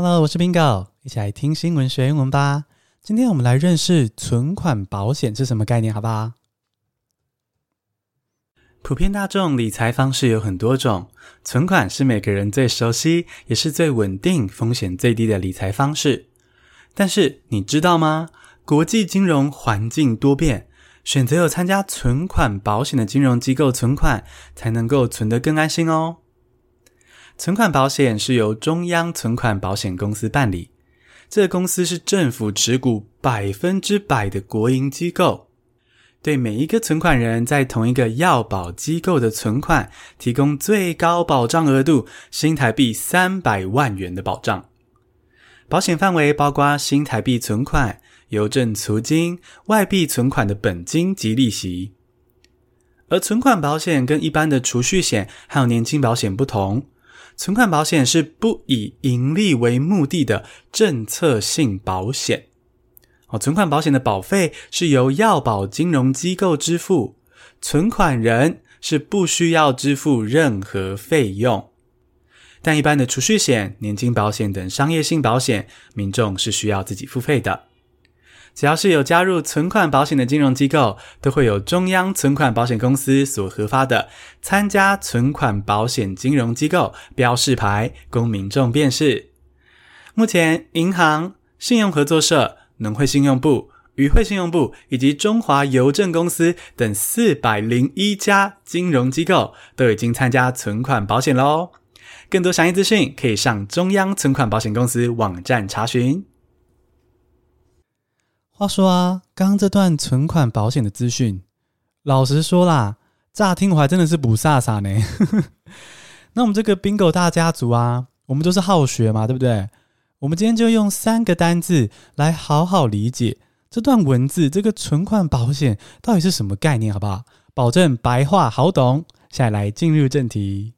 Hello，我是 Bingo，一起来听新闻学英文吧。今天我们来认识存款保险是什么概念，好不好？普遍大众理财方式有很多种，存款是每个人最熟悉，也是最稳定、风险最低的理财方式。但是你知道吗？国际金融环境多变，选择有参加存款保险的金融机构存款，才能够存得更安心哦。存款保险是由中央存款保险公司办理，这个公司是政府持股百分之百的国营机构，对每一个存款人在同一个要保机构的存款提供最高保障额度新台币三百万元的保障。保险范围包括新台币存款、邮政储金、外币存款的本金及利息。而存款保险跟一般的储蓄险还有年金保险不同。存款保险是不以盈利为目的的政策性保险。哦，存款保险的保费是由要保金融机构支付，存款人是不需要支付任何费用。但一般的储蓄险、年金保险等商业性保险，民众是需要自己付费的。只要是有加入存款保险的金融机构，都会有中央存款保险公司所核发的参加存款保险金融机构标示牌，供民众辨识。目前，银行、信用合作社、农会信用部、渔会信用部以及中华邮政公司等四百零一家金融机构都已经参加存款保险喽。更多详细资讯，可以上中央存款保险公司网站查询。话说啊，刚刚这段存款保险的资讯，老实说啦，乍听我还真的是不飒飒呢。那我们这个 Bingo 大家族啊，我们都是好学嘛，对不对？我们今天就用三个单字来好好理解这段文字，这个存款保险到底是什么概念，好不好？保证白话好懂。下来，来进入正题。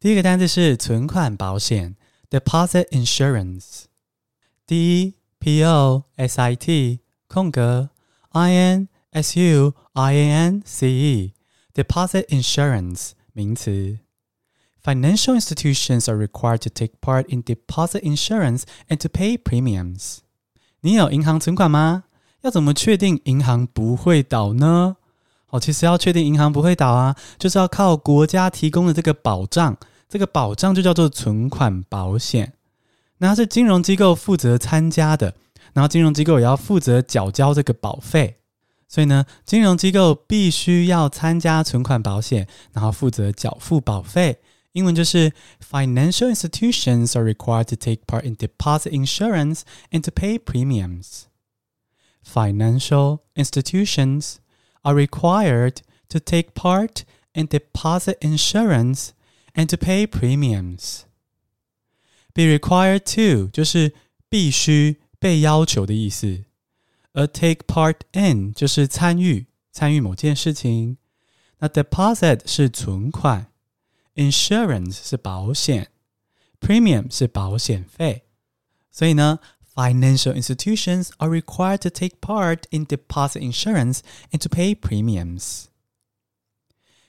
第一个单字是存款保险。Deposit insurance, D P O S I T 空格 I N S U I A N C E Deposit insurance 名词。Financial institutions are required to take part in deposit insurance and to pay premiums。你有银行存款吗？要怎么确定银行不会倒呢？哦，其实要确定银行不会倒啊，就是要靠国家提供的这个保障。 这个保障就叫做存款保险，那它是金融机构负责参加的，然后金融机构也要负责缴交这个保费，所以呢，金融机构必须要参加存款保险，然后负责缴付保费。英文就是 Financial institutions are required to take part in deposit insurance and to pay premiums. Financial institutions are required to take part in deposit insurance. And to pay premiums. Be required to 就是必须被要求的意思，而 take part in 就是参与参与某件事情。那 deposit 是存款，insurance 是保险，premium 是保险费。所以呢，financial institutions are required to take part in deposit insurance and to pay premiums。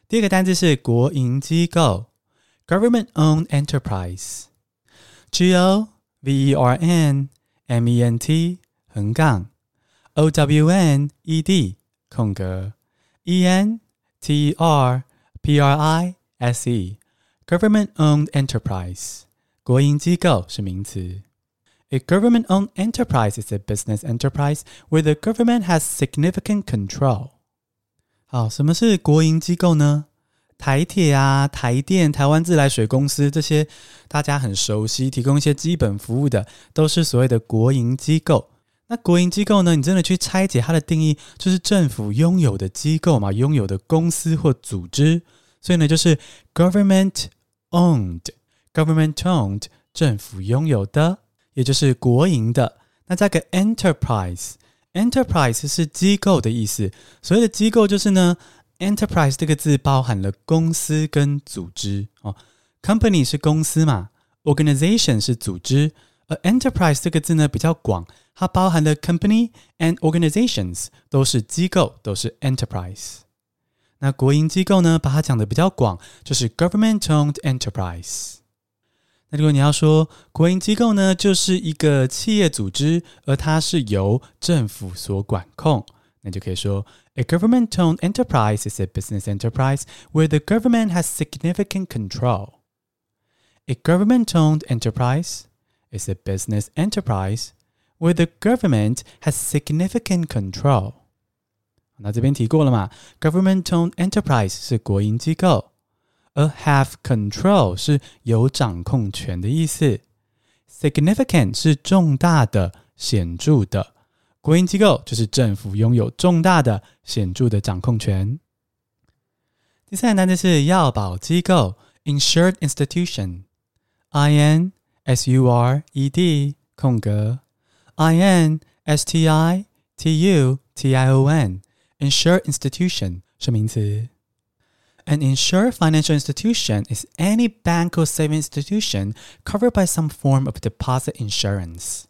第二个单字是国营机构。 Government-owned enterprise, G O V E R N M E N T 横杠 O W N E D 空格 E N T E R P R I S E Government-owned enterprise 国营机构是名词。A government-owned enterprise is a business enterprise where the government has significant control。好，什么是国营机构呢？ 台铁啊、台电、台湾自来水公司这些大家很熟悉，提供一些基本服务的，都是所谓的国营机构。那国营机构呢？你真的去拆解它的定义，就是政府拥有的机构嘛，拥有的公司或组织。所以呢，就是 government owned，government owned，政府拥有的，也就是国营的。那这个 enterprise，enterprise 是机构的意思。所谓的机构就是呢。Enterprise 这个字包含了公司跟组织哦，Company 是公司嘛，Organization 是组织，而 Enterprise 这个字呢比较广，它包含了 Company and Organizations 都是机构，都是 Enterprise。那国营机构呢，把它讲的比较广，就是 government-owned enterprise。那如果你要说国营机构呢，就是一个企业组织，而它是由政府所管控，那就可以说 A government-owned enterprise is a business enterprise where the government has significant control. A government-owned enterprise is a business enterprise where the government has significant control. 那这边提过了嘛，government-owned enterprise 是国营机构。而 have control 是有掌控权的意思，significant 是重大的、显着的。 国营机构就是政府拥有重大的、显着的掌控权。第三个单词是要保机构，insured institution，I N S U R E D 空格 I N S T I T U T I O N，insured institution 是名词。An insured financial institution is any bank or saving institution covered by some form of deposit insurance.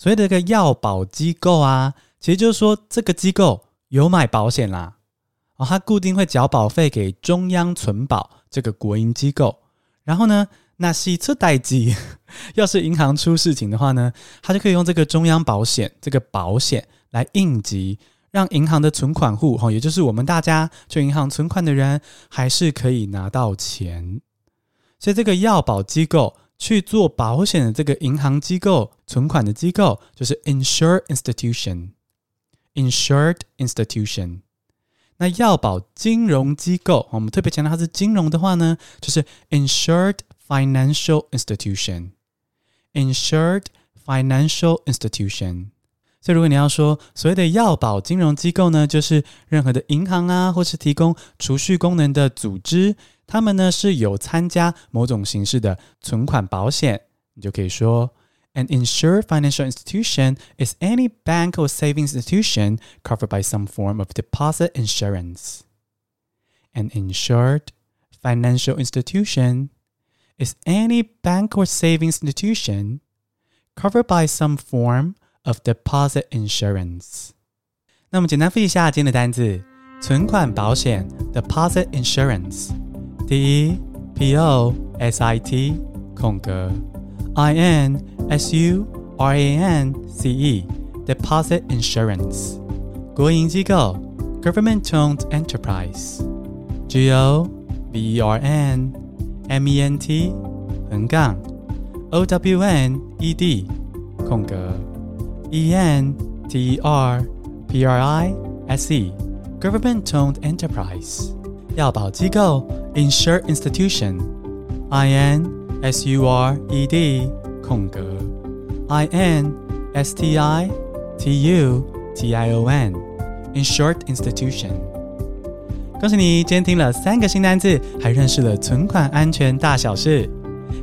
所谓的这个药保机构啊，其实就是说这个机构有买保险啦，哦，它固定会缴保费给中央存保这个国营机构。然后呢，那是一次代机，要是银行出事情的话呢，它就可以用这个中央保险这个保险来应急。让银行的存款户哈，也就是我们大家去银行存款的人，还是可以拿到钱。所以，这个药保机构去做保险的这个银行机构存款的机构，就是 insured institution。insured institution。那要保金融机构，我们特别强调它是金融的话呢，就是 insured financial institution。insured financial institution。所以，如果你要说所谓的要保金融机构呢，就是任何的银行啊，或是提供储蓄功能的组织，他们呢是有参加某种形式的存款保险，你就可以说，An insured financial institution is any bank or savings institution covered by some form of deposit insurance. An insured financial institution is any bank or savings institution covered by some form of deposit insurance。那我们简单复习一下今天的单字：存款保险 （deposit insurance）。第一，p o s i t 空格 i n s u r a n c e，deposit insurance。国营机构 （government-owned enterprise）。g o v e r n m e n t 横杠 o w n e d 空格。 E N T E R P R I S E Government-owned enterprise 要保机构 Insured institution I N S U R E D 空格 I N S T I T U T I O N Insured institution 恭喜你，今天听了三个新单字，还认识了存款安全大小事。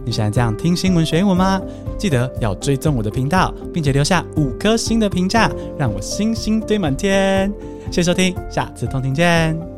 你喜欢这样听新闻学英文吗？记得要追踪我的频道，并且留下五颗星的评价，让我星星堆满天。谢谢收听，下次通勤见。